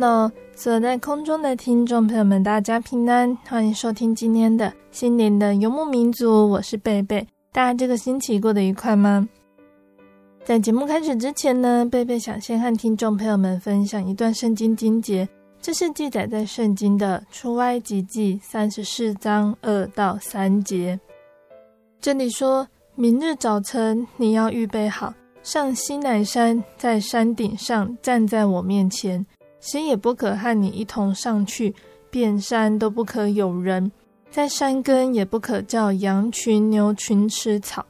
Hello，坐在空中的听众朋友们，大家平安，欢迎收听今天的心灵的游牧民族，我是贝贝。大家这个星期过得愉快吗？在节目开始之前呢，贝贝想先和听众朋友们分享一段圣经经节，这是记载在圣经的出埃及记三十四章二到三节。这里说：明日早晨，你要预备好，上西乃山，在山顶上站在我面前。谁也不可和你一同上去，遍山都不可有人，在山根也不可叫羊群、牛群吃草。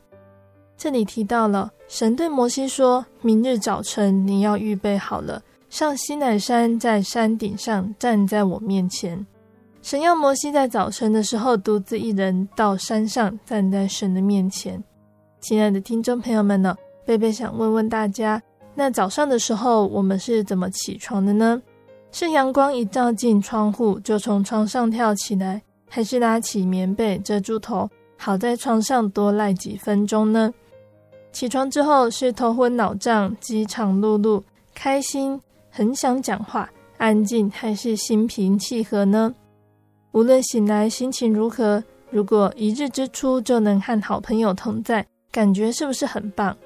这里提到了神对摩西说：“明日早晨你要预备好了，上西乃山，在山顶上站在我面前。”神要摩西在早晨的时候独自一人到山上站在神的面前。亲爱的听众朋友们呢，贝贝想问问大家。那早上的时候，我们是怎么起床的呢？是阳光一照进窗户就从床上跳起来，还是拉起棉被遮住头，好在床上多赖几分钟呢？起床之后是头昏脑胀、饥肠辘辘、开心、很想讲话、安静，还是心平气和呢？无论醒来心情如何，如果一日之初就能和好朋友同在，感觉是不是很棒？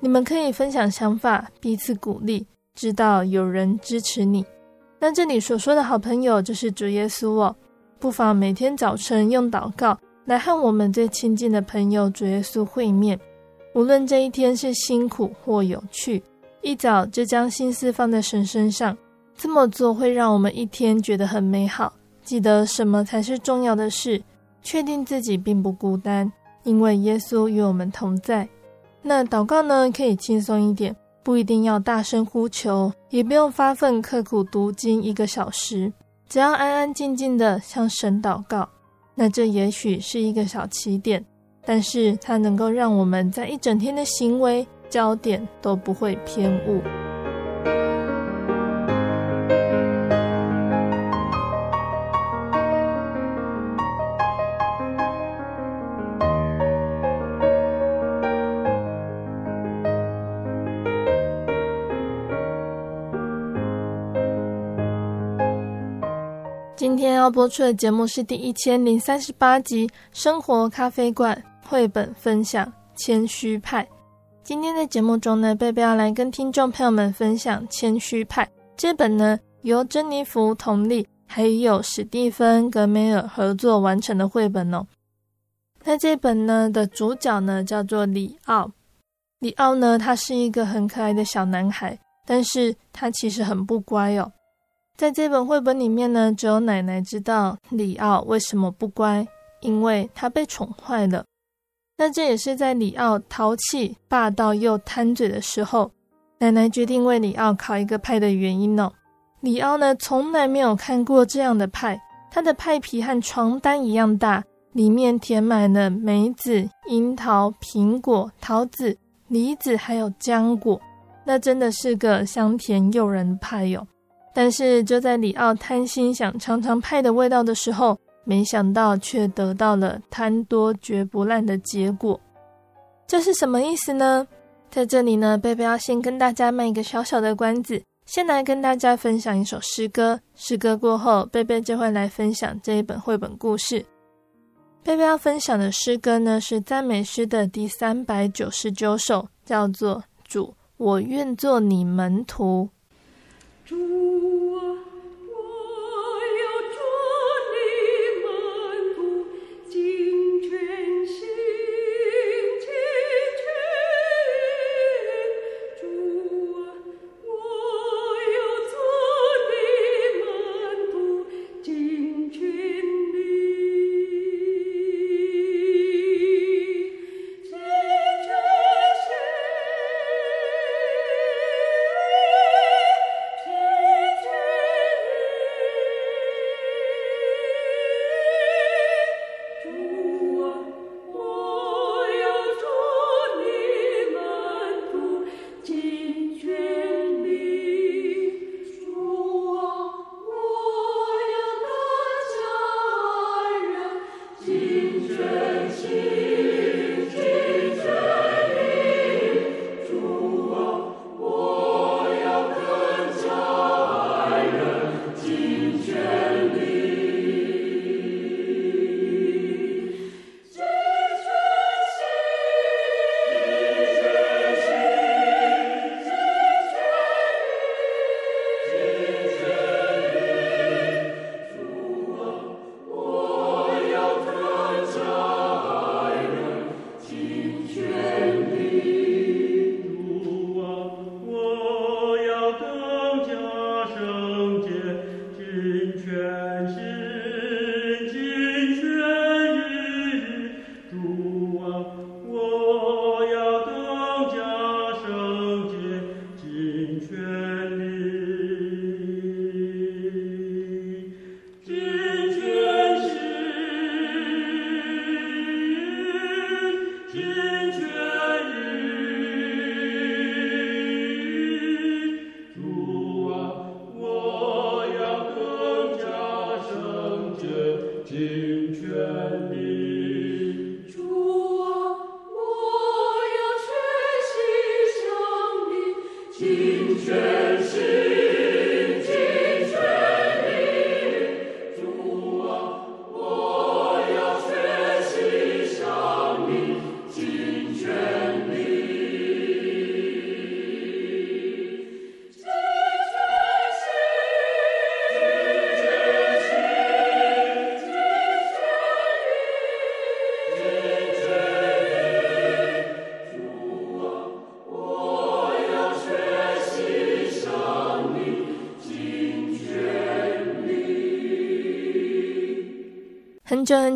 你们可以分享想法，彼此鼓励，知道有人支持你。那这里所说的好朋友就是主耶稣哦。不妨每天早晨用祷告来和我们最亲近的朋友主耶稣会面。无论这一天是辛苦或有趣，一早就将心思放在神身上，这么做会让我们一天觉得很美好。记得什么才是重要的事，确定自己并不孤单，因为耶稣与我们同在。那祷告呢，可以轻松一点，不一定要大声呼求，也不用发奋刻苦读经一个小时，只要安安静静的向神祷告。那这也许是一个小起点，但是它能够让我们在一整天的行为焦点都不会偏误。要播出的节目是第一千零三十八集《生活咖啡馆》绘本分享《谦虚派》。今天的节目中呢，贝贝要来跟听众朋友们分享《谦虚派》这本呢，由珍妮弗·仝莉还有史蒂芬·格梅尔合作完成的绘本哦。那这本呢的主角呢叫做里奥，里奥呢他是一个很可爱的小男孩，但是他其实很不乖哦。在这本绘本里面呢，只有奶奶知道里奥为什么不乖，因为他被宠坏了。那这也是在里奥淘气、霸道又贪嘴的时候，奶奶决定为里奥烤一个派的原因哦。里奥呢，从来没有看过这样的派，他的派皮和床单一样大，里面填满了梅子、樱桃、苹果、桃子、梨子，还有浆果。那真的是个香甜诱人的派哟。但是就在里奥贪心想尝尝派的味道的时候，没想到却得到了贪多绝不烂的结果。这是什么意思呢？在这里呢，贝贝要先跟大家卖一个小小的关子，先来跟大家分享一首诗歌。诗歌过后，贝贝就会来分享这一本绘本故事。贝贝要分享的诗歌呢，是赞美诗的第三百九十九首，叫做《主，我愿做你门徒》。很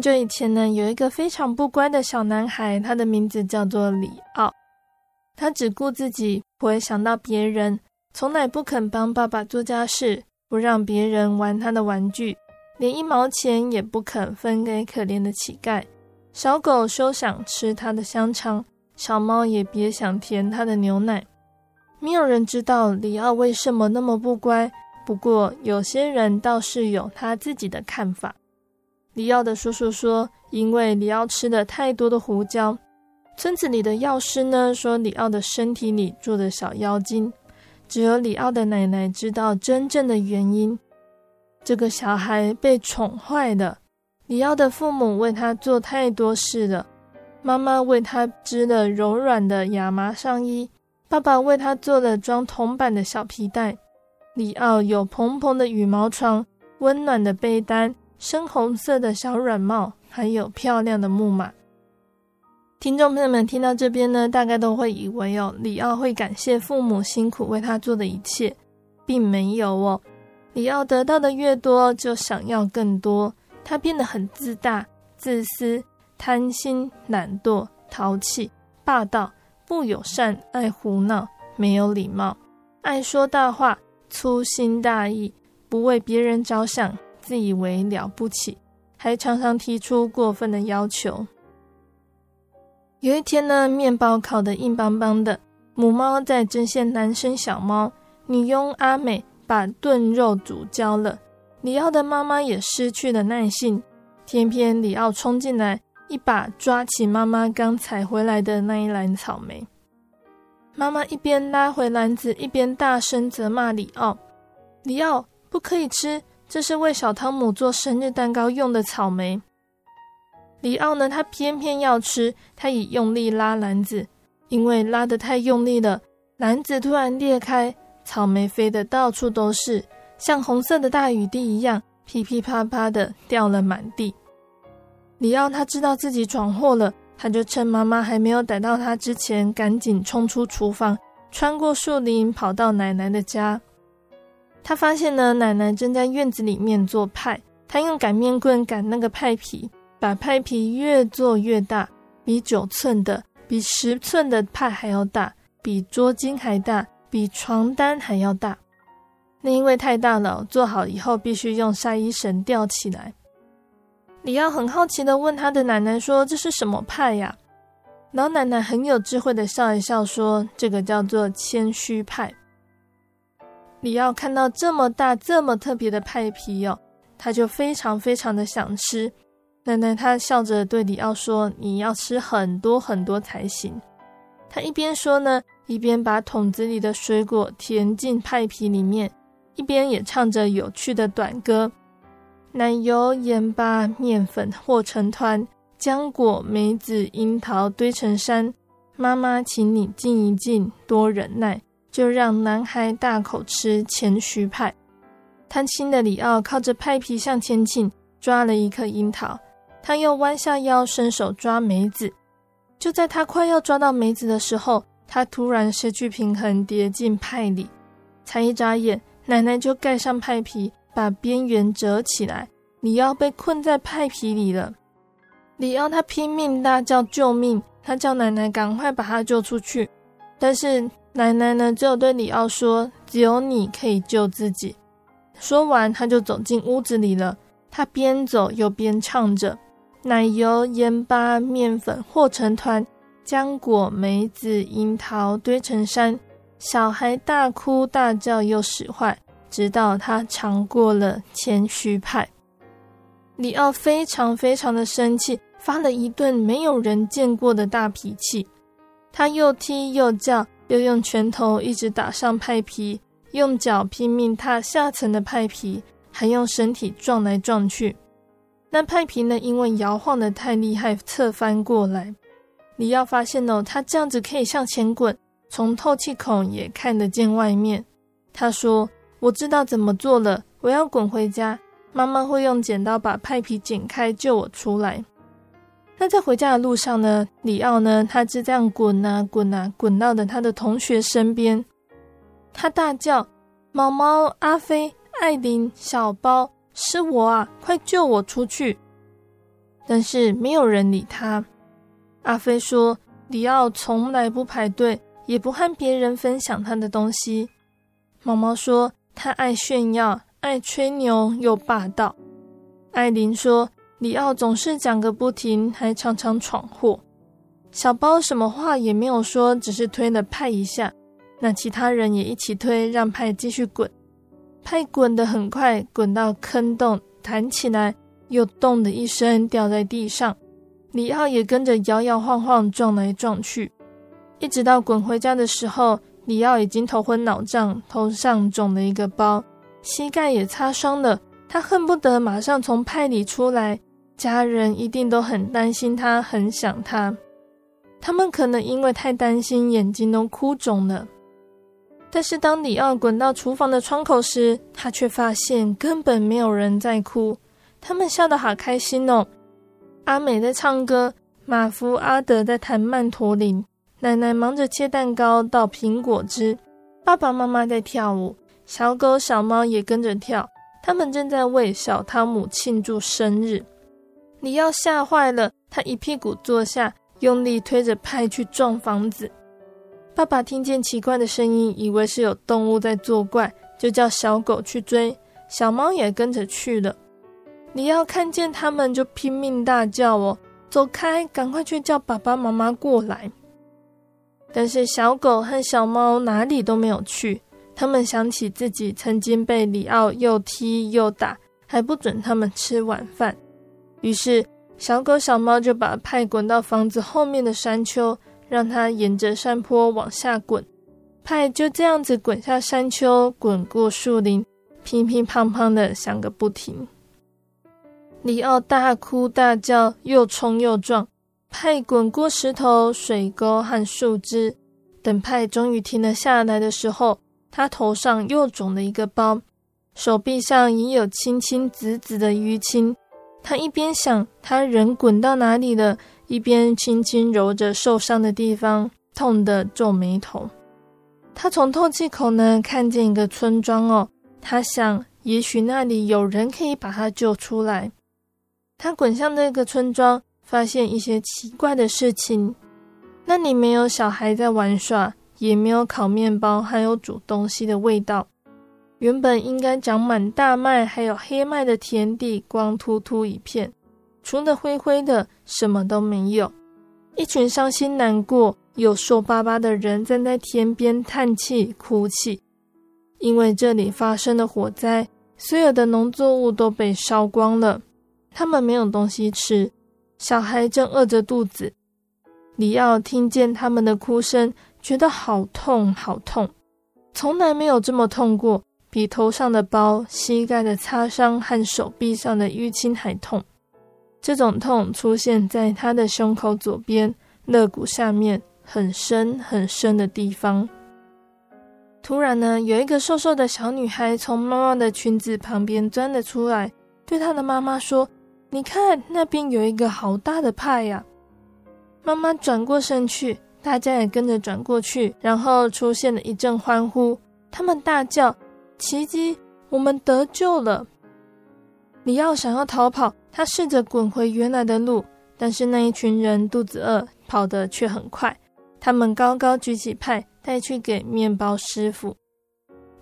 很久以前呢，有一个非常不乖的小男孩，他的名字叫做里奥。他只顾自己，不会想到别人，从来不肯帮爸爸做家事，不让别人玩他的玩具，连一毛钱也不肯分给可怜的乞丐。小狗休想吃他的香肠，小猫也别想舔他的牛奶。没有人知道里奥为什么那么不乖，不过有些人倒是有他自己的看法。里奥的叔叔说：“因为里奥吃了太多的胡椒。”村子里的药师呢说：“里奥的身体里住着小妖精。”只有里奥的奶奶知道真正的原因。这个小孩被宠坏了。里奥的父母为他做太多事了。妈妈为他织了柔软的亚麻上衣，爸爸为他做了装铜板的小皮袋。里奥有蓬蓬的羽毛床，温暖的被单。深红色的小软帽，还有漂亮的木马。听众朋友们听到这边呢，大概都会以为哦，里奥会感谢父母辛苦为他做的一切，并没有哦。里奥得到的越多，就想要更多，他变得很自大、自私、贪心、懒惰、淘气、霸道、不友善、爱胡闹、没有礼貌、爱说大话、粗心大意、不为别人着想。自以为了不起，还常常提出过分的要求。有一天呢，面包烤得硬邦邦的，母猫在针线男生小猫，女佣阿美把炖肉煮焦了。里奥的妈妈也失去了耐性，偏偏里奥冲进来，一把抓起妈妈刚采回来的那一篮草莓。妈妈一边拉回篮子，一边大声责骂里奥：“里奥，不可以吃，这是为小汤姆做生日蛋糕用的草莓。”里奥呢，他偏偏要吃，他也用力拉篮子，因为拉得太用力了，篮子突然裂开，草莓飞得到处都是。像红色的大雨滴一样，噼噼啪啪的掉了满地。里奥他知道自己闯祸了，他就趁妈妈还没有逮到他之前，赶紧冲出厨房，穿过树林，跑到奶奶的家。他发现呢，奶奶正在院子里面做派，他用擀面棍擀那个派皮，把派皮越做越大，比九寸的、比十寸的派还要大，比桌巾还大，比床单还要大。那因为太大了，做好以后必须用晒衣绳吊起来。里奥很好奇的问他的奶奶说：“这是什么派呀？”老奶奶很有智慧的笑一笑说：“这个叫做谦虚派。”里奥看到这么大、这么特别的派皮哦，他就非常非常的想吃。奶奶她笑着对里奥说：“你要吃很多很多才行。”他一边说呢，一边把桶子里的水果填进派皮里面。一边也唱着有趣的短歌，奶油、盐巴、面粉和成团，浆果、梅子、樱桃堆成山。妈妈，请你静一静，多忍耐，就让男孩大口吃前虚派。贪心的里奥靠着派皮向前倾，抓了一颗樱桃，他又弯下腰伸手抓梅子。就在他快要抓到梅子的时候，他突然失去平衡，跌进派里，才一眨眼。奶奶就盖上派皮，把边缘折起来。里奥被困在派皮里了。里奥他拼命大叫救命，他叫奶奶赶快把他救出去。但是奶奶呢，只有对里奥说：“只有你可以救自己。”说完，他就走进屋子里了。他边走又边唱着：“奶油、盐巴、面粉和成团，浆果、梅子、樱桃堆成山。”小孩大哭大叫又使坏，直到他尝过了谦虚派。里奥非常非常的生气，发了一顿没有人见过的大脾气。他又踢又叫，又用拳头一直打上派皮，用脚拼命踏下层的派皮，还用身体撞来撞去。那派皮呢，因为摇晃的太厉害，侧翻过来。你要发现哦，他这样子可以向前滚。从透气孔也看得见外面。他说：“我知道怎么做了，我要滚回家。妈妈会用剪刀把派皮剪开，救我出来。”那在回家的路上呢，里奥呢，他就这样滚啊滚啊，滚到了他的同学身边。他大叫：“毛毛、阿飞、艾琳、小包，是我啊！快救我出去！”但是没有人理他。阿飞说：“里奥从来不排队。”也不和别人分享他的东西。毛毛说他爱炫耀，爱吹牛，又霸道。艾琳说里奥总是讲个不停，还常常闯祸。小包什么话也没有说，只是推了派一下。那其他人也一起推，让派继续滚。派滚得很快，滚到坑洞，弹起来，又咚的一声掉在地上。里奥也跟着摇摇晃晃，撞来撞去。一直到滚回家的时候，里奥已经头昏脑胀，头上肿了一个包，膝盖也擦伤了。他恨不得马上从派里出来，家人一定都很担心他，很想他。他们可能因为太担心，眼睛都哭肿了。但是当里奥滚到厨房的窗口时，他却发现根本没有人在哭，他们笑得好开心哦。阿美在唱歌，马夫阿德在弹曼陀林。奶奶忙着切蛋糕、倒苹果汁，爸爸妈妈在跳舞，小狗、小猫也跟着跳。他们正在为小汤姆庆祝生日。里奥吓坏了，他一屁股坐下，用力推着派去撞房子。爸爸听见奇怪的声音，以为是有动物在作怪，就叫小狗去追，小猫也跟着去了。里奥看见他们，就拼命大叫：“哦，走开，赶快去叫爸爸妈妈过来！”但是小狗和小猫哪里都没有去。他们想起自己曾经被里奥又踢又打，还不准他们吃晚饭。于是小狗小猫就把派滚到房子后面的山丘，让它沿着山坡往下滚。派就这样子滚下山丘，滚过树林，乒乒乓乓的响个不停。里奥大哭大叫，又冲又撞。派滚过石头、水沟和树枝。等派终于停了下来的时候，他头上又肿了一个包，手臂上已有青青紫紫的淤青。他一边想他人滚到哪里了，一边轻轻揉着受伤的地方，痛得皱眉头。他从透气口呢看见一个村庄哦，他想也许那里有人可以把他救出来。他滚向那个村庄，发现一些奇怪的事情，那里没有小孩在玩耍。也没有烤面包，还有煮东西的味道。原本应该长满大麦还有黑麦的田地，光秃秃一片，除了灰灰的，什么都没有。一群伤心难过又瘦巴巴的人站在田边叹气哭泣，因为这里发生了火灾，所有的农作物都被烧光了，他们没有东西吃，小孩正饿着肚子。里奥听见他们的哭声。觉得好痛，好痛，从来没有这么痛过，比头上的包、膝盖的擦伤和手臂上的淤青还痛。这种痛出现在他的胸口左边肋骨下面很深很深的地方。突然呢，有一个瘦瘦的小女孩从妈妈的裙子旁边钻了出来，对她的妈妈说：“你看，那边有一个好大的派呀！”妈妈转过身去。大家也跟着转过去，然后出现了一阵欢呼。他们大叫：“奇迹！我们得救了！”里奥想要逃跑，他试着滚回原来的路，但是那一群人肚子饿，跑得却很快。他们高高举起派，带去给面包师傅。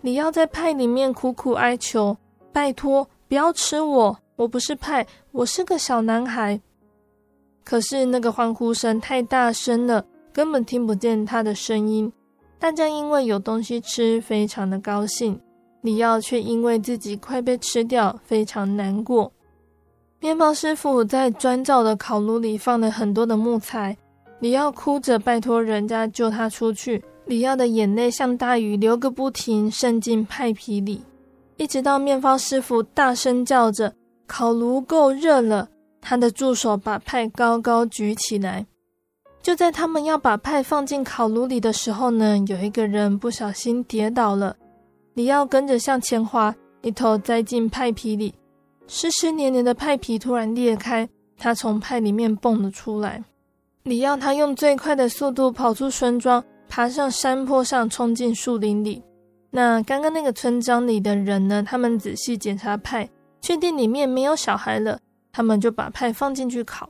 里奥在派里面苦苦哀求：“拜托，不要吃我！我不是派，我是个小男孩。”可是那个欢呼声太大声了。根本听不见他的声音，大家因为有东西吃，非常的高兴。里奥却因为自己快被吃掉，非常难过。面包师傅在砖造的烤炉里放了很多的木材，里奥哭着拜托人家救他出去。里奥的眼泪像大雨流个不停，渗进派皮里，一直到面包师傅大声叫着：“烤炉够热了！”他的助手把派高高举起来。就在他们要把派放进烤炉里的时候呢，有一个人不小心跌倒了，里奥跟着向前滑，一头栽进派皮里，湿湿黏黏的派皮突然裂开，他从派里面蹦了出来。里奥他用最快的速度跑出村庄，爬上山坡上，冲进树林里。那刚刚那个村庄里的人呢？他们仔细检查派，确定里面没有小孩了，他们就把派放进去烤。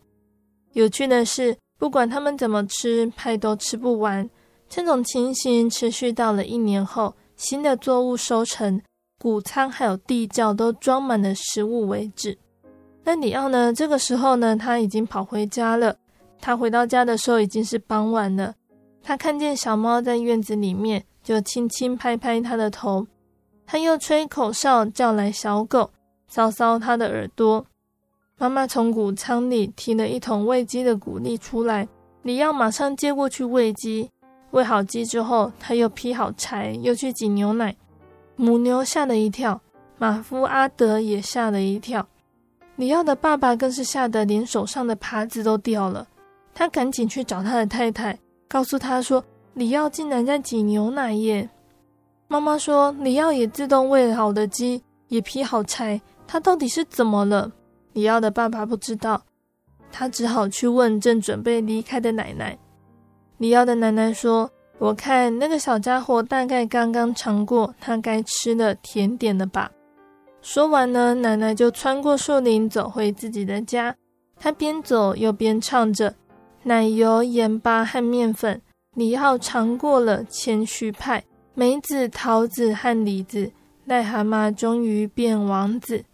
有趣的是。不管他们怎么吃，派都吃不完。这种情形持续到了一年后，新的作物收成，谷仓还有地窖都装满了食物为止。那里奥呢？这个时候呢，他已经跑回家了。他回到家的时候已经是傍晚了。他看见小猫在院子里面，就轻轻拍拍它的头。他又吹口哨叫来小狗，搔搔它的耳朵。妈妈从谷仓里提了一桶喂鸡的谷粒出来，里奥马上接过去喂鸡。喂好鸡之后，他又劈好柴，又去挤牛奶。母牛吓了一跳，马夫阿德也吓了一跳。里奥的爸爸更是吓得连手上的耙子都掉了。他赶紧去找他的太太，告诉他说：“里奥竟然在挤牛奶耶！”妈妈说：“里奥也自动喂好的鸡，也劈好柴，他到底是怎么了？”里奥的爸爸不知道，他只好去问正准备离开的奶奶。里奥的奶奶说：“我看那个小家伙大概刚刚尝过他该吃的甜点了吧。”说完呢，奶奶就穿过树林走回自己的家。她边走又边唱着：“奶油、盐巴和面粉，里奥尝过了谦虚派，梅子、桃子和李子，癞蛤蟆终于变王子。”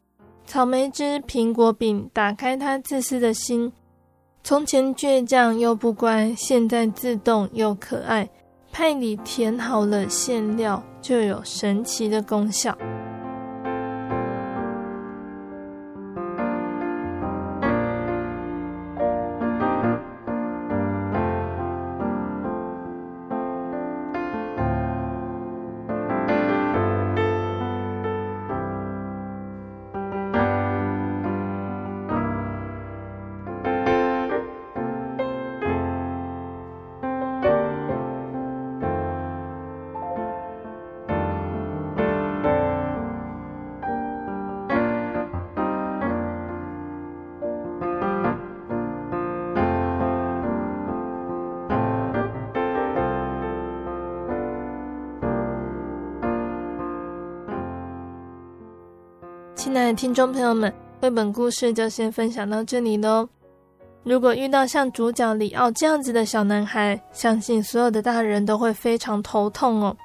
草莓汁、苹果饼打开他自私的心。从前倔强又不乖，现在自动又可爱。派里填好了馅料，就有神奇的功效。爱的听众朋友们，绘本故事就先分享到这里喽。如果遇到像主角里奥这样子的小男孩，相信所有的大人都会非常头痛哦。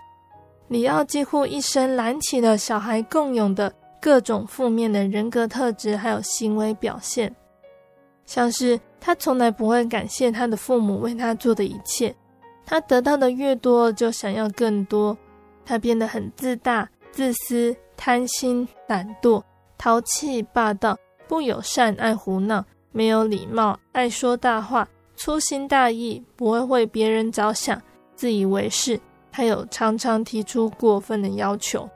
里奥几乎一生揽起了小孩共有的各种负面的人格特质，还有行为表现，像是他从来不会感谢他的父母为他做的一切，他得到的越多就想要更多，他变得很自大、自私、贪心、懒惰。淘气、霸道、不友善、爱胡闹、没有礼貌、爱说大话、粗心大意、不会为别人着想、自以为是，还有常常提出过分的要求。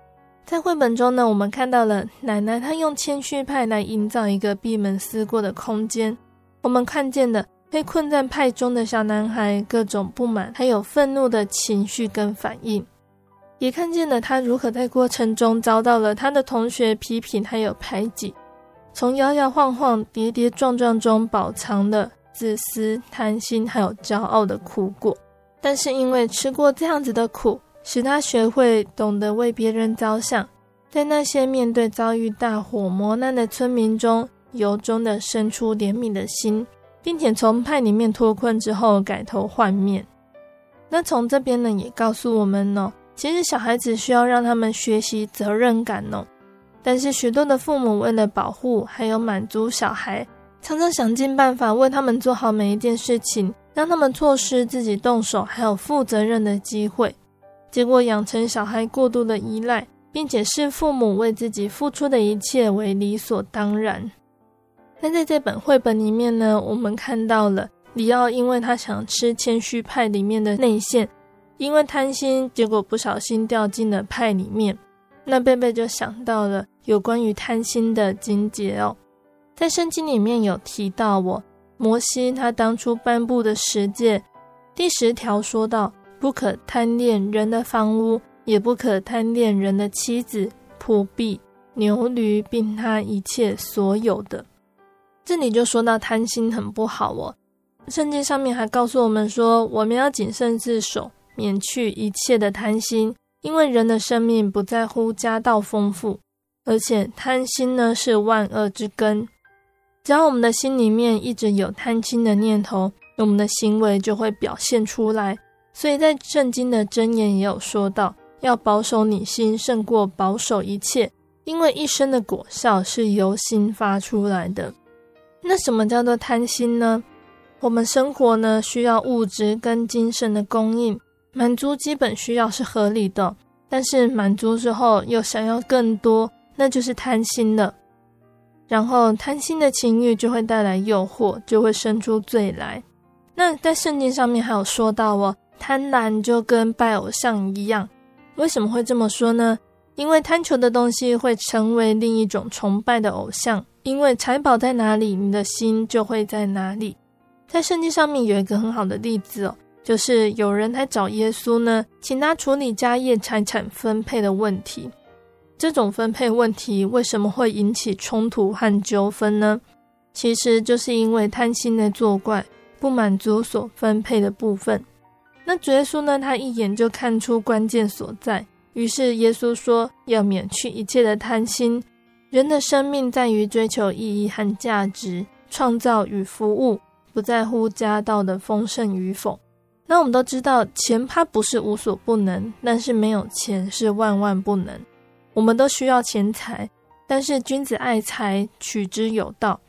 在绘本中呢，我们看到了奶奶她用谦虚派来营造一个闭门思过的空间。我们看见了被困在派中的小男孩各种不满还有愤怒的情绪跟反应。也看见了他如何在过程中遭到了他的同学批评，还有排挤，从摇摇晃晃、跌跌撞撞中饱藏了自私、贪心还有骄傲的苦果。但是因为吃过这样子的苦，使他学会懂得为别人着想，在那些面对遭遇大火磨难的村民中，由衷的生出怜悯的心，并且从派里面脱困之后改头换面。那从这边呢，也告诉我们呢。其实小孩子需要让他们学习责任感哦，但是许多的父母为了保护还有满足小孩，常常想尽办法为他们做好每一件事情，让他们错失自己动手还有负责任的机会，结果养成小孩过度的依赖，并且视父母为自己付出的一切为理所当然。那在这本绘本里面呢，我们看到了里奥，因为他想吃谦虚派里面的内馅。因为贪心，结果不小心掉进了派里面。那贝贝就想到了有关于贪心的经节哦，在圣经里面有提到我，摩西他当初颁布的十诫，第十条说到：不可贪恋人的房屋，也不可贪恋人的妻子、仆婢、牛驴，并他一切所有的。这里就说到贪心很不好哦。圣经上面还告诉我们说，我们要谨慎自守。免去一切的贪心，因为人的生命不在乎家道丰富，而且贪心呢是万恶之根。只要我们的心里面一直有贪心的念头，我们的行为就会表现出来。所以在圣经的箴言也有说到，要保守你心胜过保守一切，因为一生的果效是由心发出来的。那什么叫做贪心呢？我们生活呢需要物质跟精神的供应。满足基本需要是合理的，但是满足之后又想要更多，那就是贪心了。然后贪心的情欲就会带来诱惑，就会生出罪来。那在圣经上面还有说到哦，贪婪就跟拜偶像一样。为什么会这么说呢？因为贪求的东西会成为另一种崇拜的偶像。因为财宝在哪里，你的心就会在哪里。在圣经上面有一个很好的例子哦。就是有人来找耶稣呢，请他处理家业财产分配的问题。这种分配问题为什么会引起冲突和纠纷呢？其实就是因为贪心的作怪，不满足所分配的部分。那主耶稣呢，他一眼就看出关键所在，于是耶稣说要免去一切的贪心。人的生命在于追求意义和价值，创造与服务，不在乎家道的丰盛与否。那我们都知道，钱它不是无所不能，但是没有钱是万万不能。我们都需要钱财，但是君子爱财，取之有道。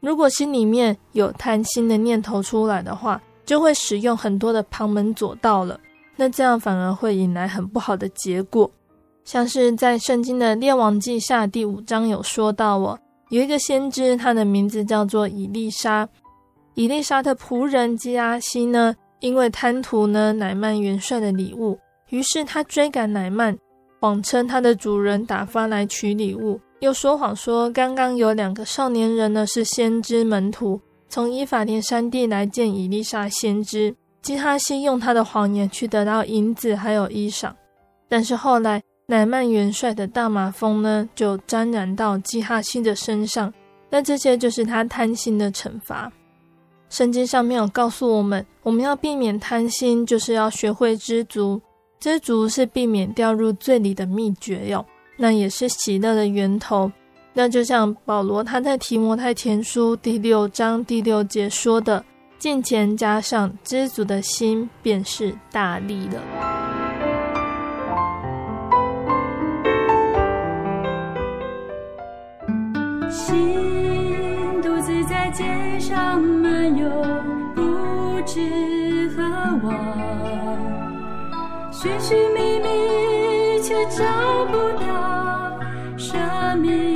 如果心里面有贪心的念头出来的话，就会使用很多的旁门左道了。那这样反而会引来很不好的结果。像是在圣经的列王记下第五章有说到哦，有一个先知，他的名字叫做以利沙。以利沙的仆人基哈西呢，因为贪图呢乃曼元帅的礼物，于是他追赶乃曼，谎称他的主人打发来取礼物，又说谎说刚刚有两个少年人呢是先知门徒，从以法莲山地来见以利沙先知。基哈西用他的谎言去得到银子还有衣裳，但是后来乃曼元帅的大麻风呢就沾染到基哈西的身上，那这些就是他贪心的惩罚。圣经上面有告诉我们，我们要避免贪心，就是要学会知足。知足是避免掉入罪里的秘诀哟，那也是喜乐的源头。那就像保罗他在提摩太前书第六章第六节说的：“敬虔加上知足的心，便是大力了。”心漫游，不知何往。寻寻觅觅，却找不到生命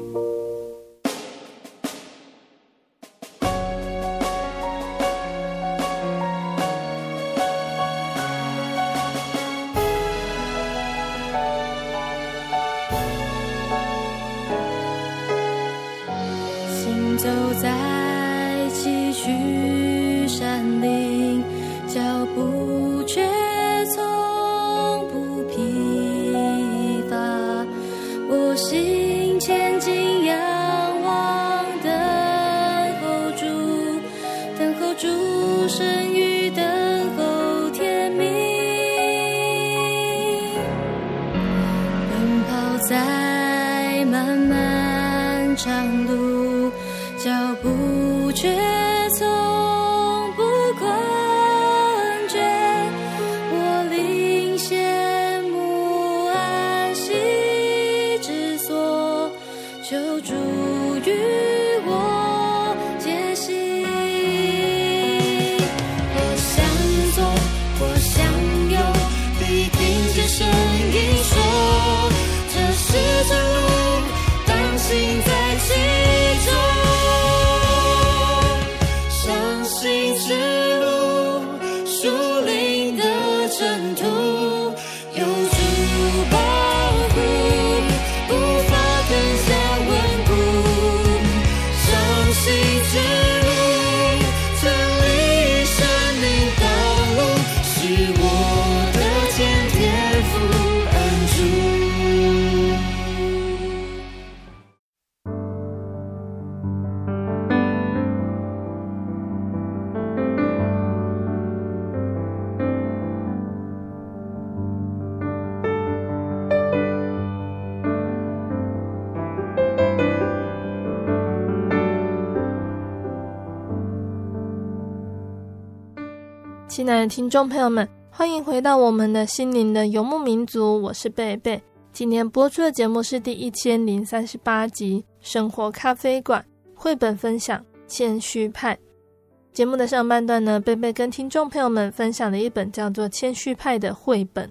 心之的听众朋友们，欢迎回到我们的心灵的游牧民族，我是贝贝。今天播出的节目是第一千零三十八集《生活咖啡馆》绘本分享《谦虚派》。节目的上半段呢，贝贝跟听众朋友们分享了一本叫做《谦虚派》的绘本。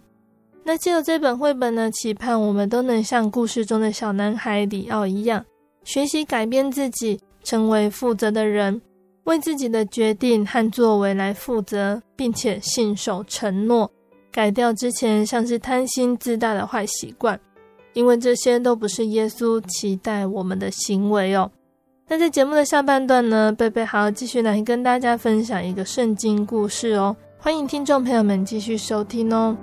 那借由这本绘本呢，期盼我们都能像故事中的小男孩里奥一样，学习改变自己，成为负责的人。为自己的决定和作为来负责，并且信守承诺，改掉之前像是贪心自大的坏习惯，因为这些都不是耶稣期待我们的行为哦。那在节目的下半段呢，贝贝还要继续来跟大家分享一个圣经故事哦，欢迎听众朋友们继续收听哦。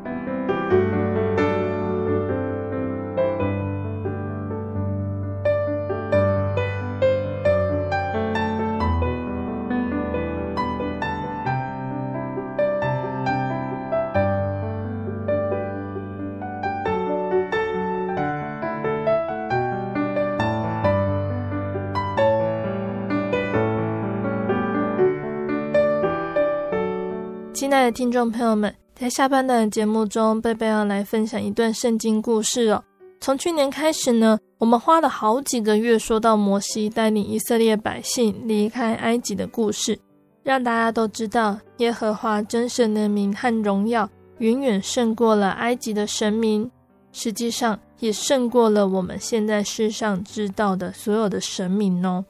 亲爱的听众朋友们，在下半段的节目中，贝贝要来分享一段圣经故事哦。从去年开始呢，我们花了好几个月说到摩西带领以色列百姓离开埃及的故事，让大家都知道耶和华真神的名和荣耀远远胜过了埃及的神明，实际上也胜过了我们现在世上知道的所有的神明哦。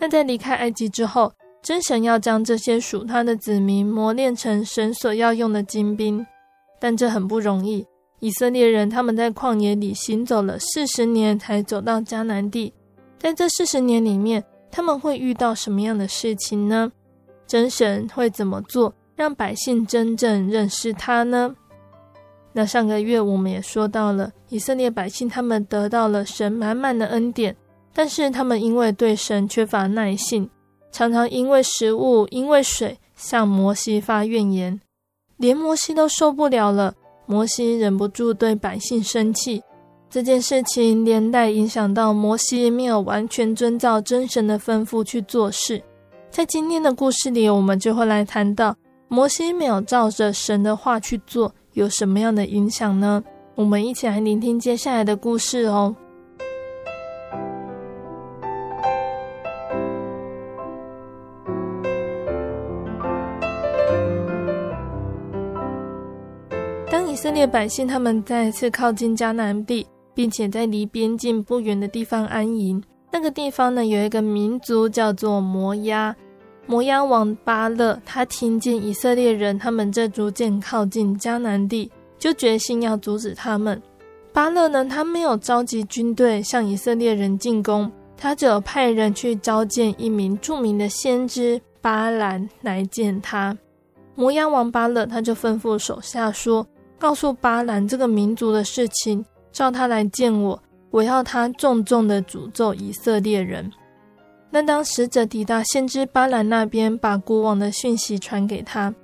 那在离开埃及之后，真神要将这些属他的子民磨练成神所要用的精兵，但这很不容易。以色列人他们在旷野里行走了四十年，才走到迦南地。在这四十年里面，他们会遇到什么样的事情呢？真神会怎么做，让百姓真正认识他呢？那上个月我们也说到了，以色列百姓他们得到了神满满的恩典，但是他们因为对神缺乏耐性。常常因为食物、因为水向摩西发怨言，连摩西都受不了了。摩西忍不住对百姓生气，这件事情连带影响到摩西没有完全遵照真神的吩咐去做事。在今天的故事里，我们就会来谈到摩西没有照着神的话去做，有什么样的影响呢？我们一起来聆听接下来的故事哦。当以色列百姓他们再次靠近迦南地，并且在离边境不远的地方安营。那个地方呢，有一个民族叫做摩押。摩押王巴勒，他听见以色列人他们正逐渐靠近迦南地，就决心要阻止他们。巴勒呢，他没有召集军队向以色列人进攻，他只有派人去召见一名著名的先知巴兰来见他。摩押王巴勒，他就吩咐手下说。告诉巴兰这个民族的事情，叫他来见我，我要他重重的诅咒以色列人。那当使者抵达先知巴兰那边，把国王的讯息传给他，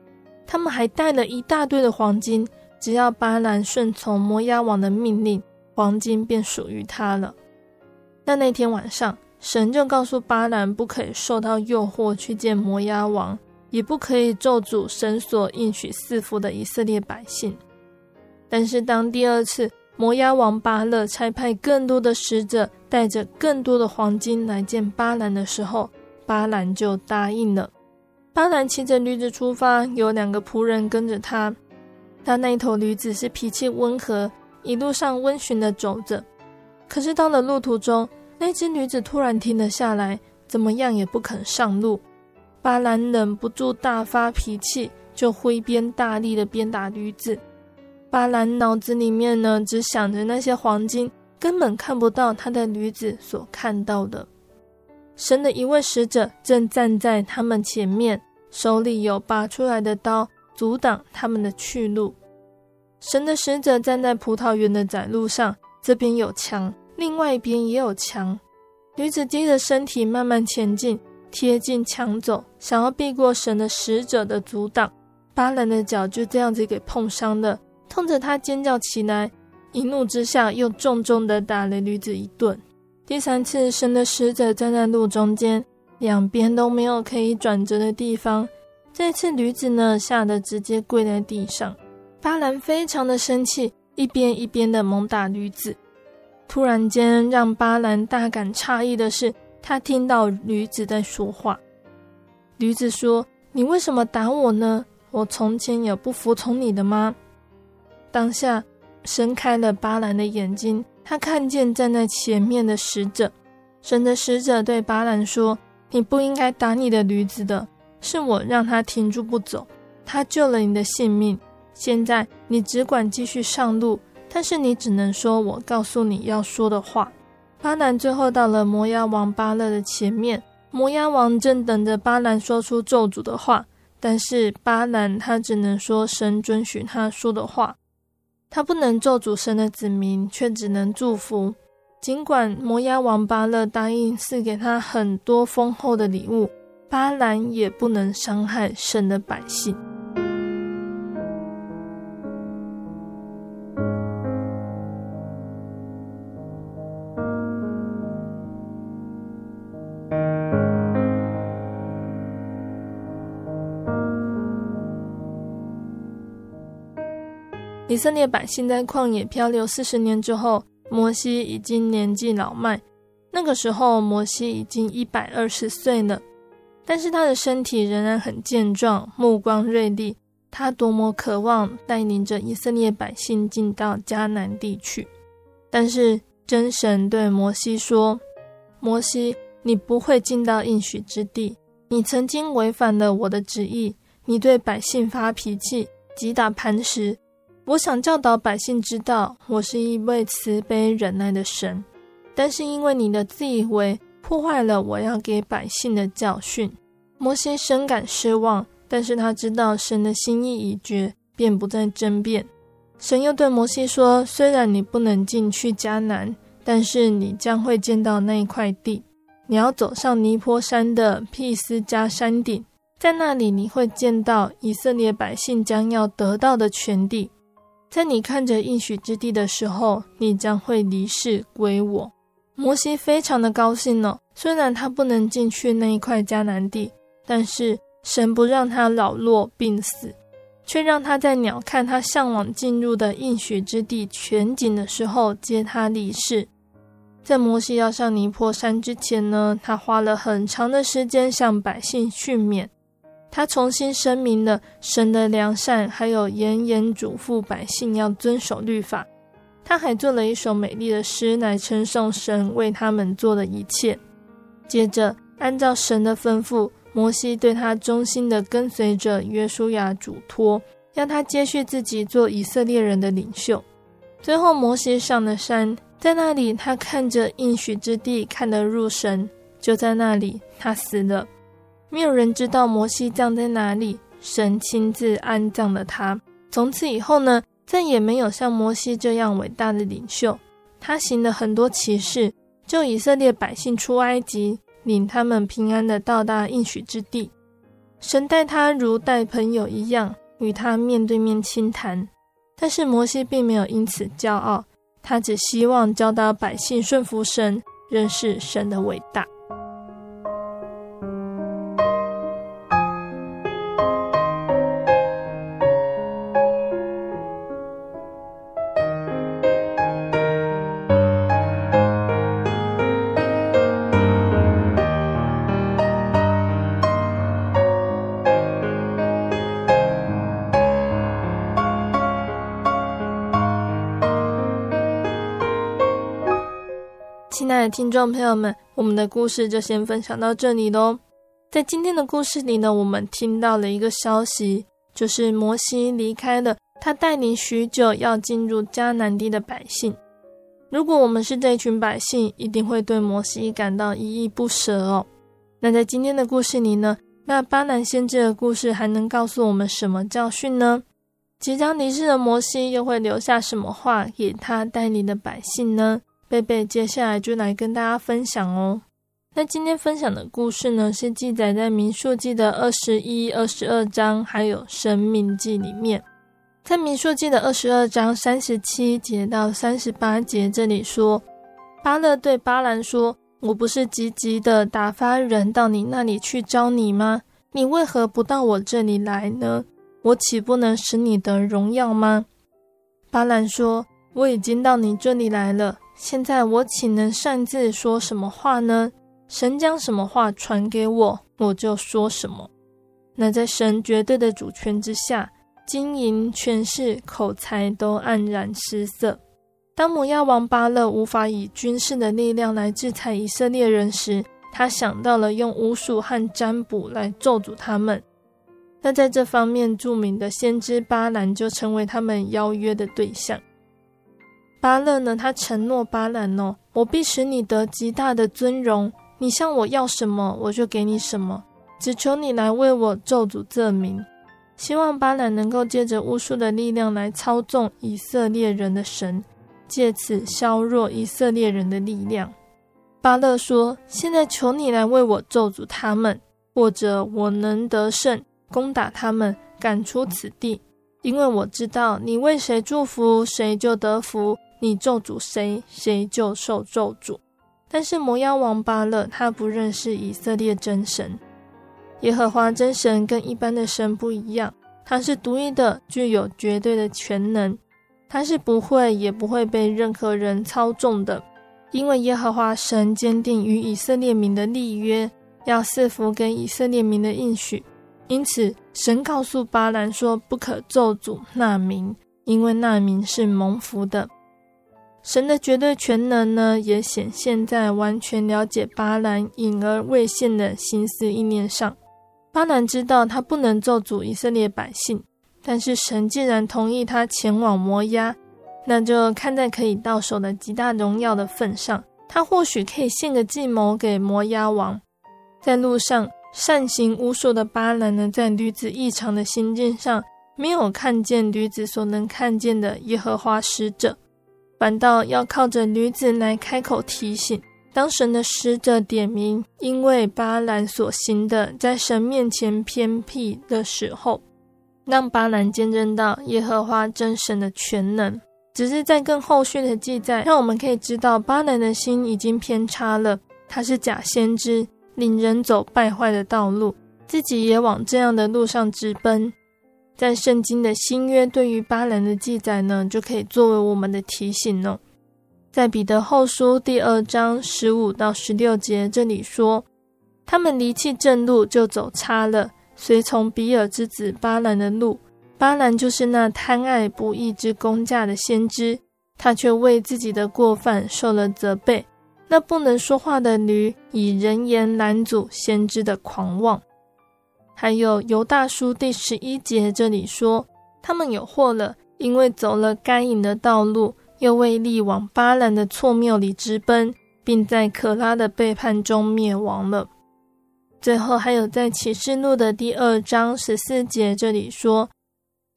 他们还带了一大堆的黄金，只要巴兰顺从摩押王的命令，黄金便属于他了。那那天晚上，神就告诉巴兰，不可以受到诱惑去见摩押王，也不可以咒诅神所应许赐福的以色列百姓。但是，当第二次摩押王巴勒差派更多的使者，带着更多的黄金来见巴兰的时候，巴兰就答应了。巴兰骑着驴子出发，有两个仆人跟着他。他那头驴子是脾气温和，一路上温驯的走着。可是到了路途中，那只驴子突然停了下来，怎么样也不肯上路。巴兰忍不住大发脾气，就挥鞭大力的鞭打驴子。巴兰脑子里面呢，只想着那些黄金，根本看不到他的女子所看到的。神的一位使者正站在他们前面，手里有拔出来的刀，阻挡他们的去路。神的使者站在葡萄园的窄路上，这边有墙，另外一边也有墙。女子低着身体慢慢前进，贴近墙走，想要避过神的使者的阻挡。巴兰的脚就这样子给碰伤了。冲着他尖叫起来，一怒之下又重重的打了驴子一顿。第三次，神的使者站在路中间，两边都没有可以转折的地方。这次驴子呢，吓得直接跪在地上。巴兰非常的生气，一边一边的猛打驴子。突然间，让巴兰大感诧异的是，他听到驴子在说话。驴子说：“你为什么打我呢？我从前有不服从你的吗？”当下，神开了巴兰的眼睛，他看见站在前面的使者。神的使者对巴兰说：“你不应该打你的驴子的，是我让他停住不走，他救了你的性命。现在你只管继续上路，但是你只能说我告诉你要说的话。”巴兰最后到了摩押王巴勒的前面，摩押王正等着巴兰说出咒诅的话，但是巴兰他只能说神准许他说的话，他不能做主神的子民，却只能祝福。尽管摩押王巴勒答应赐给他很多丰厚的礼物，巴兰也不能伤害神的百姓。以色列百姓在旷野漂流四十年之后，摩西已经年纪老迈。那个时候，摩西已经一百二十岁了，但是他的身体仍然很健壮，目光锐利。他多么渴望带领着以色列百姓进到迦南地去。但是真神对摩西说：“摩西，你不会进到应许之地。你曾经违反了我的旨意，你对百姓发脾气，击打磐石。”我想教导百姓知道，我是一位慈悲忍耐的神，但是因为你的自以为，破坏了我要给百姓的教训。摩西深感失望，但是他知道神的心意已决，便不再争辩。神又对摩西说：“虽然你不能进去迦南，但是你将会见到那一块地。你要走上尼波山的毗斯迦山顶，在那里你会见到以色列百姓将要得到的全地。”在你看着应许之地的时候，你将会离世归我。摩西非常的高兴呢、虽然他不能进去那一块迦南地，但是神不让他老弱病死，却让他在鸟瞰他向往进入的应许之地全景的时候接他离世。在摩西要上尼泊山之前呢，他花了很长的时间向百姓训勉。他重新声明了神的良善，还有严严嘱咐百姓要遵守律法。他还做了一首美丽的诗来称颂神为他们做的一切。接着，按照神的吩咐，摩西对他忠心的跟随者约书亚嘱托，让他接续自己做以色列人的领袖。最后，摩西上了山，在那里他看着应许之地，看得入神。就在那里，他死了。没有人知道摩西葬在哪里，神亲自安葬了他。从此以后呢，再也没有像摩西这样伟大的领袖。他行了很多奇事，救以色列百姓出埃及，领他们平安的到达应许之地。神待他如待朋友一样，与他面对面倾谈。但是摩西并没有因此骄傲，他只希望教导百姓顺服神，认识神的伟大。听众朋友们，我们的故事就先分享到这里喽。在今天的故事里呢，我们听到了一个消息，就是摩西离开了他带领许久要进入迦南地的百姓。如果我们是这群百姓，一定会对摩西感到依依不舍哦。那在今天的故事里呢，那巴兰先知的故事还能告诉我们什么教训呢？即将离世的摩西又会留下什么话给他带领的百姓呢？贝贝接下来就来跟大家分享哦。那今天分享的故事呢，是记载在民数记的二十一、二十二章，还有神命记里面。在民数记的二十二章三十七节到三十八节，这里说：巴勒对巴兰说：“我不是急急的打发人到你那里去招你吗？你为何不到我这里来呢？我岂不能使你得荣耀吗？”巴兰说：“我已经到你这里来了。”现在我岂能擅自说什么话呢？神将什么话传给我，我就说什么。那在神绝对的主权之下，金银、权势、口才都黯然失色。当摩押王巴勒无法以军事的力量来制裁以色列人时，他想到了用巫术和占卜来咒诅他们。那在这方面著名的先知巴兰就成为他们邀约的对象。巴勒呢？他承诺巴兰哦，我必使你得极大的尊荣，你向我要什么，我就给你什么，只求你来为我咒诅这民。希望巴兰能够借着巫术的力量来操纵以色列人的神，借此削弱以色列人的力量。巴勒说：“现在求你来为我咒诅他们，或者我能得胜，攻打他们，赶出此地。因为我知道你为谁祝福，谁就得福；你咒诅谁，谁就受咒诅。”但是摩押王巴勒他不认识以色列真神。耶和华真神跟一般的神不一样，他是独一的，具有绝对的全能，他是不会也不会被任何人操纵的，因为耶和华神坚定与以色列民的立约，要赐福给以色列民的应许，因此神告诉巴兰说，不可咒诅那民，因为那民是蒙福的。神的绝对全能呢，也显现在完全了解巴兰隐而未现的心思意念上。巴兰知道他不能咒诅以色列百姓，但是神既然同意他前往摩押，那就看在可以到手的极大荣耀的份上，他或许可以献个计谋给摩押王。在路上善行巫术的巴兰呢，在驴子异常的心境上，没有看见驴子所能看见的耶和华使者，反倒要靠着女子来开口提醒。当神的使者点名，因为巴兰所行的在神面前偏僻的时候，让巴兰见证到耶和华真神的全能。只是在更后续的记载，让我们可以知道巴兰的心已经偏差了。他是假先知，领人走败坏的道路，自己也往这样的路上直奔。在圣经的新约对于巴兰的记载呢，就可以作为我们的提醒哦。在彼得后书第二章十五到十六节，这里说：“他们离弃正路，就走差了，随从比尔之子巴兰的路。巴兰就是那贪爱不义之工价的先知，他却为自己的过犯受了责备。那不能说话的驴，以人言拦阻先知的狂妄。”还有犹大书第十一节，这里说：“他们有祸了，因为走了该隐的道路。”又为利往巴兰的错谬里直奔，并在可拉的背叛中灭亡了。最后还有在启示录的第二章十四节这里说：“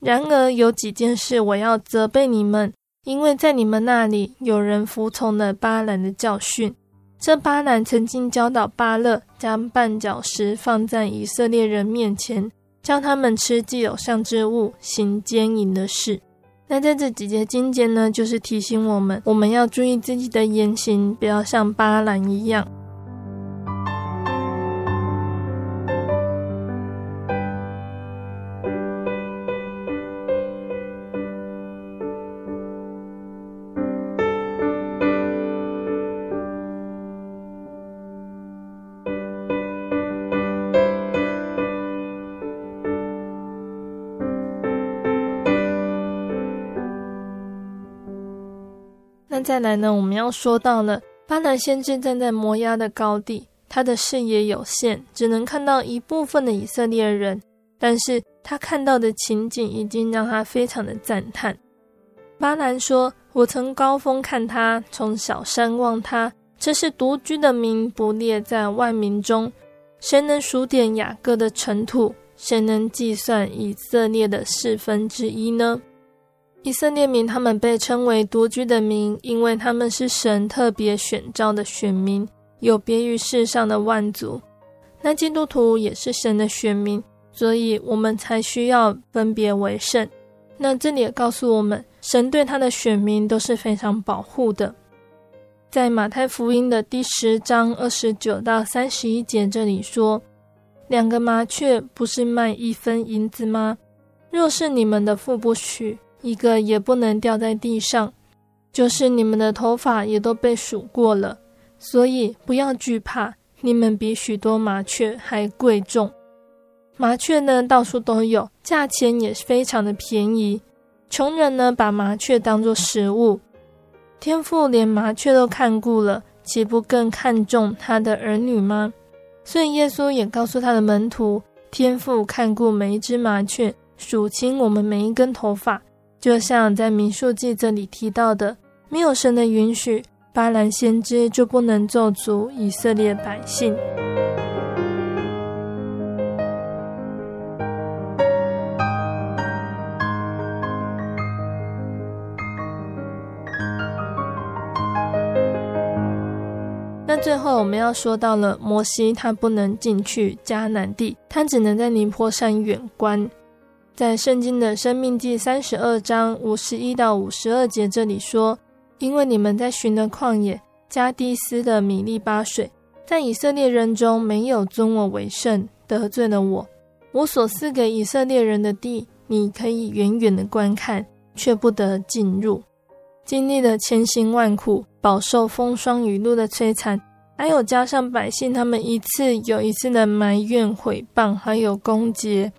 然而有几件事我要责备你们，因为在你们那里有人服从了巴兰的教训。这巴兰曾经教导巴勒将绊脚石放在以色列人面前，教他们吃既有像之物，行奸淫的事。”那在这几节经节呢，就是提醒我们，我们要注意自己的言行，不要像巴兰一样。再来呢，我们要说到了巴兰先知站在摩押的高地，他的视野有限，只能看到一部分的以色列人，但是他看到的情景已经让他非常的赞叹。巴兰说：“我从高峰看他，从小山望他，这是独居的民，不列在万民中。谁能数点雅各的尘土？谁能计算以色列的四分之一呢？”以色列民，他们被称为独居的民，因为他们是神特别选召的选民，有别于世上的万族。那基督徒也是神的选民，所以我们才需要分别为圣。那这里也告诉我们，神对他的选民都是非常保护的。在马太福音的第十章二十九到三十一节这里说：“两个麻雀不是卖一分银子吗？若是你们的父不许。”一个也不能掉在地上，就是你们的头发也都被数过了，所以不要惧怕，你们比许多麻雀还贵重。麻雀呢，到处都有，价钱也是非常的便宜。穷人呢，把麻雀当作食物，天父连麻雀都看顾了，岂不更看重他的儿女吗？所以耶稣也告诉他的门徒，天父看顾每一只麻雀，数清我们每一根头发。就像在民数记这里提到的，没有神的允许，巴兰先知就不能咒诅以色列百姓。那最后我们要说到了摩西，他不能进去迦南地，他只能在尼波山远观。在圣经的生命记三十二章五十一到五十二节这里说：“因为你们在寻的旷野加低斯的米利巴水，在以色列人中没有尊我为圣，得罪了我。我所赐给以色列人的地，你可以远远的观看，却不得进入。”经历了千辛万苦，饱受风霜雨露的摧残，还有加上百姓他们一次又一次的埋怨、毁谤，还有攻击，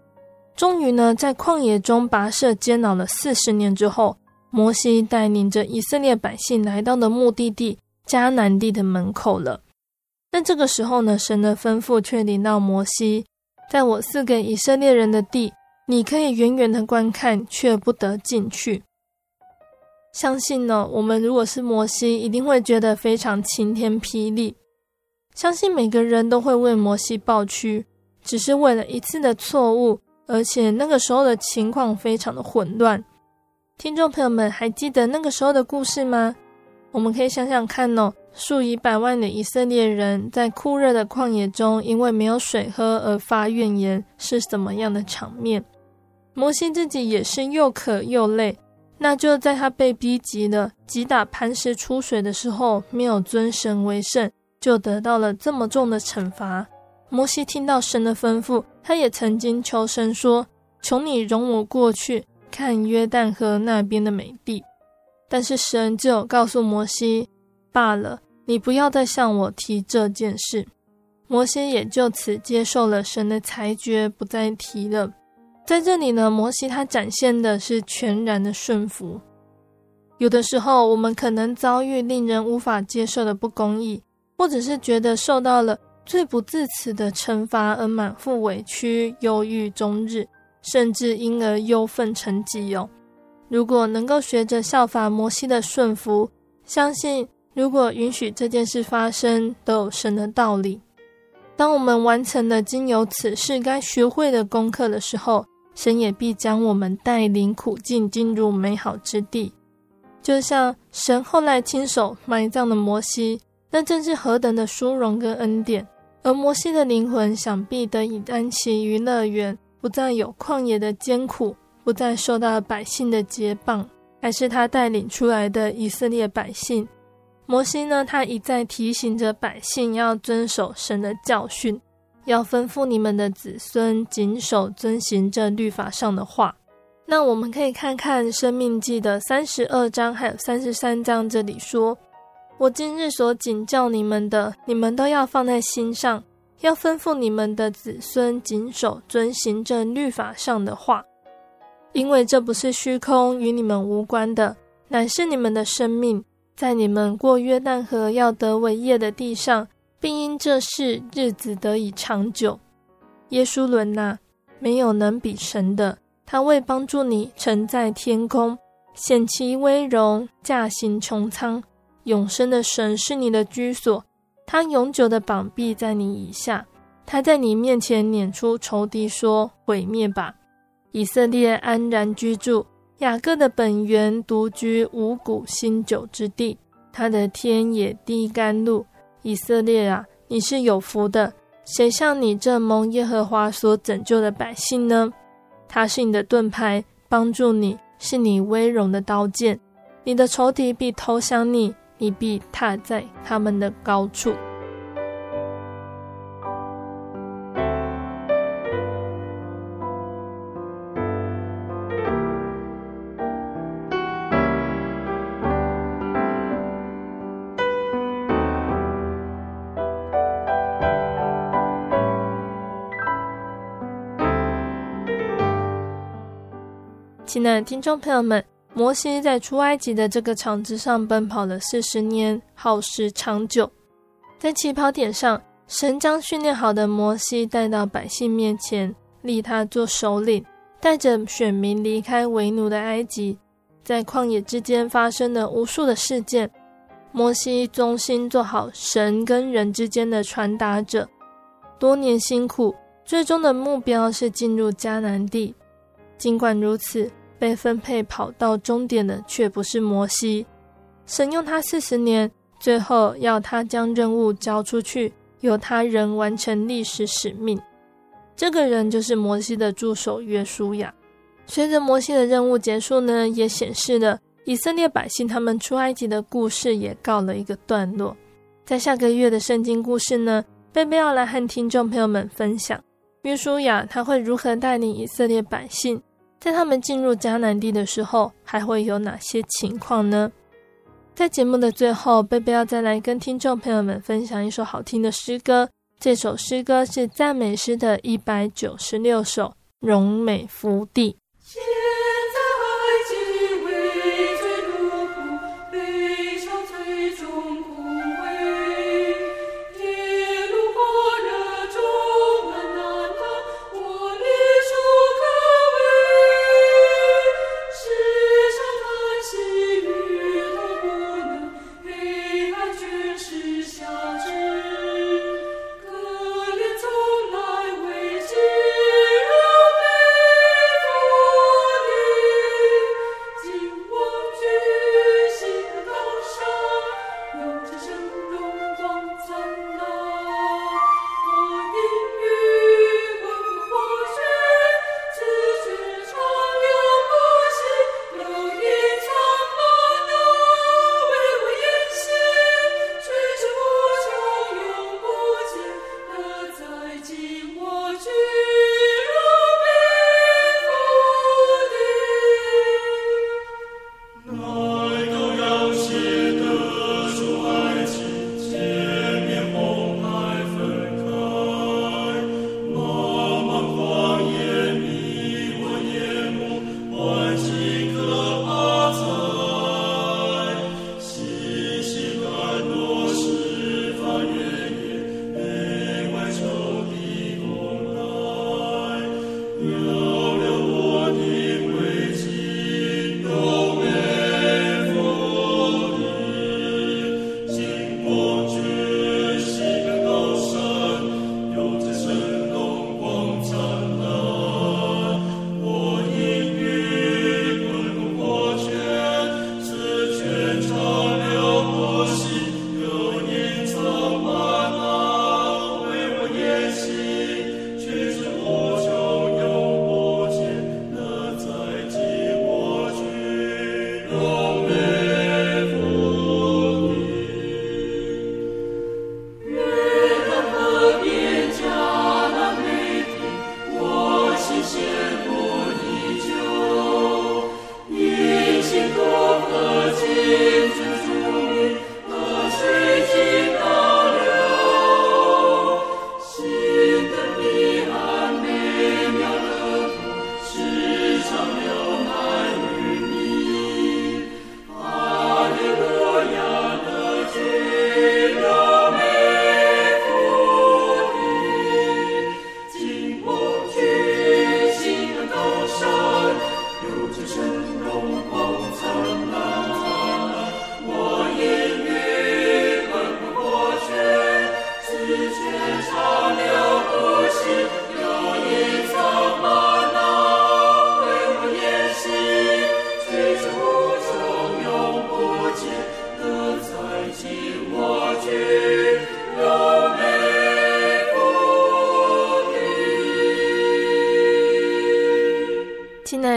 终于呢，在旷野中跋涉煎熬了四十年之后，摩西带领着以色列百姓来到了目的地迦南地的门口了。但这个时候呢，神的吩咐却临到摩西，在我赐给以色列人的地，你可以远远的观看，却不得进去。相信呢，我们如果是摩西，一定会觉得非常晴天霹雳。相信每个人都会为摩西抱屈，只是为了一次的错误，而且那个时候的情况非常的混乱。听众朋友们，还记得那个时候的故事吗？我们可以想想看哦，数以百万的以色列人在酷热的旷野中，因为没有水喝而发怨言，是什么样的场面？摩西自己也是又渴又累。那就在他被逼急了，击打磐石出水的时候，没有尊神为圣，就得到了这么重的惩罚。摩西听到神的吩咐，他也曾经求神说：“求你容我过去看约旦河那边的美地。”但是神就告诉摩西：“罢了，你不要再向我提这件事。”摩西也就此接受了神的裁决，不再提了。在这里呢，摩西他展现的是全然的顺服。有的时候，我们可能遭遇令人无法接受的不公义，或者是觉得受到了最不自持的惩罚而满腹委屈、忧郁终日，甚至因而忧愤成疾哦。如果能够学着效法摩西的顺服，相信如果允许这件事发生，都有神的道理。当我们完成了经由此事该学会的功课的时候，神也必将我们带领苦境进入美好之地，就像神后来亲手埋葬了摩西，那正是何等的殊荣跟恩典。而摩西的灵魂想必得以安息于乐园，不再有旷野的艰苦，不再受到百姓的结棒，还是他带领出来的以色列百姓。摩西呢，他一再提醒着百姓要遵守神的教训。要吩咐你们的子孙谨守遵行这律法上的话。那我们可以看看《生命记》的三十二章还有三十三章，这里说：“我今日所警教你们的，你们都要放在心上，要吩咐你们的子孙谨守遵行这律法上的话，因为这不是虚空，与你们无关的，乃是你们的生命，在你们过约旦河要得伟业的地上。”并因这事日子得以长久。耶书仑哪，没有能比神的。他为帮助你，乘在天空，显其威荣，驾行穹苍。永生的神是你的居所，他永久的膀臂在你以下。他在你面前撵出仇敌，说：毁灭吧！以色列安然居住，雅各的本源独居五谷新酒之地。他的天野地甘露。以色列啊，你是有福的。谁像你这蒙耶和华所拯救的百姓呢？他是你的盾牌，帮助你，是你威荣的刀剑。你的仇敌必投降你，你必踏在他们的高处。亲爱的听众朋友们，摩西在出埃及的这个场子上奔跑了四十年，耗时长久。在起跑点上，神将训练好的摩西带到百姓面前，立他做首领，带着选民离开为奴的埃及。在旷野之间发生了无数的事件，摩西忠心做好神跟人之间的传达者，多年辛苦，最终的目标是进入迦南地。尽管如此，被分配跑到终点的却不是摩西。神用他四十年，最后要他将任务交出去，由他人完成历史使命。这个人就是摩西的助手约书亚。随着摩西的任务结束呢，也显示了以色列百姓他们出埃及的故事也告了一个段落。在下个月的圣经故事呢，贝贝要来和听众朋友们分享约书亚他会如何带领以色列百姓，在他们进入迦南地的时候，还会有哪些情况呢？在节目的最后，贝贝要再来跟听众朋友们分享一首好听的诗歌。这首诗歌是赞美诗的一百九十六首，《荣美福地》。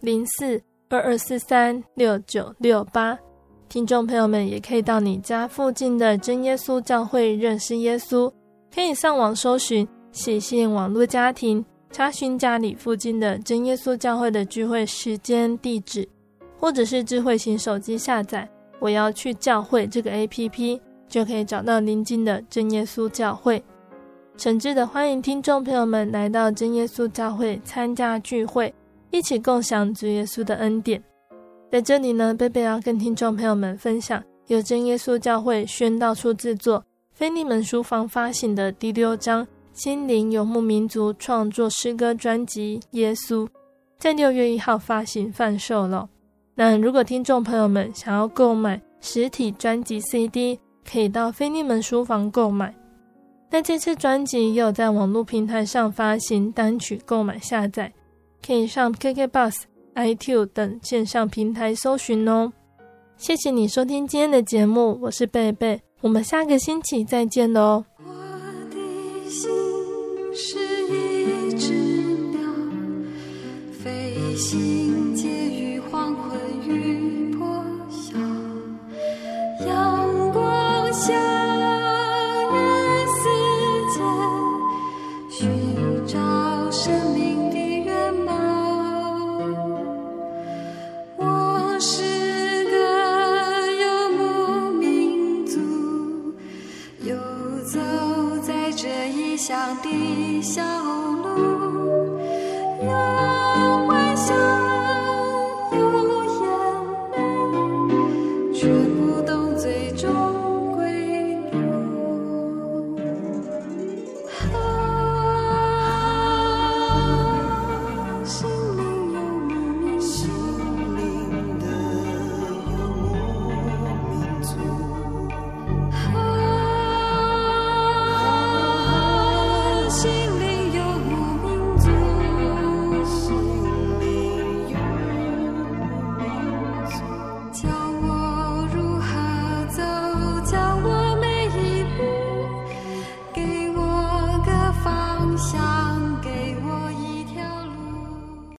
零四二二四三六九六八，听众朋友们也可以到你家附近的真耶稣教会认识耶稣，可以上网搜寻喜信网络家庭，查询家里附近的真耶稣教会的聚会时间、地址，或者是智慧型手机下载“我要去教会”这个 APP，就可以找到邻近的真耶稣教会。诚挚的欢迎听众朋友们来到真耶稣教会参加聚会，一起共享主耶稣的恩典。在这里呢，贝贝要跟听众朋友们分享由真耶稣教会宣道处制作、腓利门书房发行的第六张心灵游牧民族创作诗歌专辑《耶稣》，在六月一号发行贩售了。那如果听众朋友们想要购买实体专辑 CD，可以到腓利门书房购买。那这次专辑也有在网络平台上发行单曲购买下载，可以上 KK Bus。iTunes 等线上平台搜寻哦。谢谢你收听今天的节目，我是贝贝，我们下个星期再见哦。我的心是一只鸟，飞行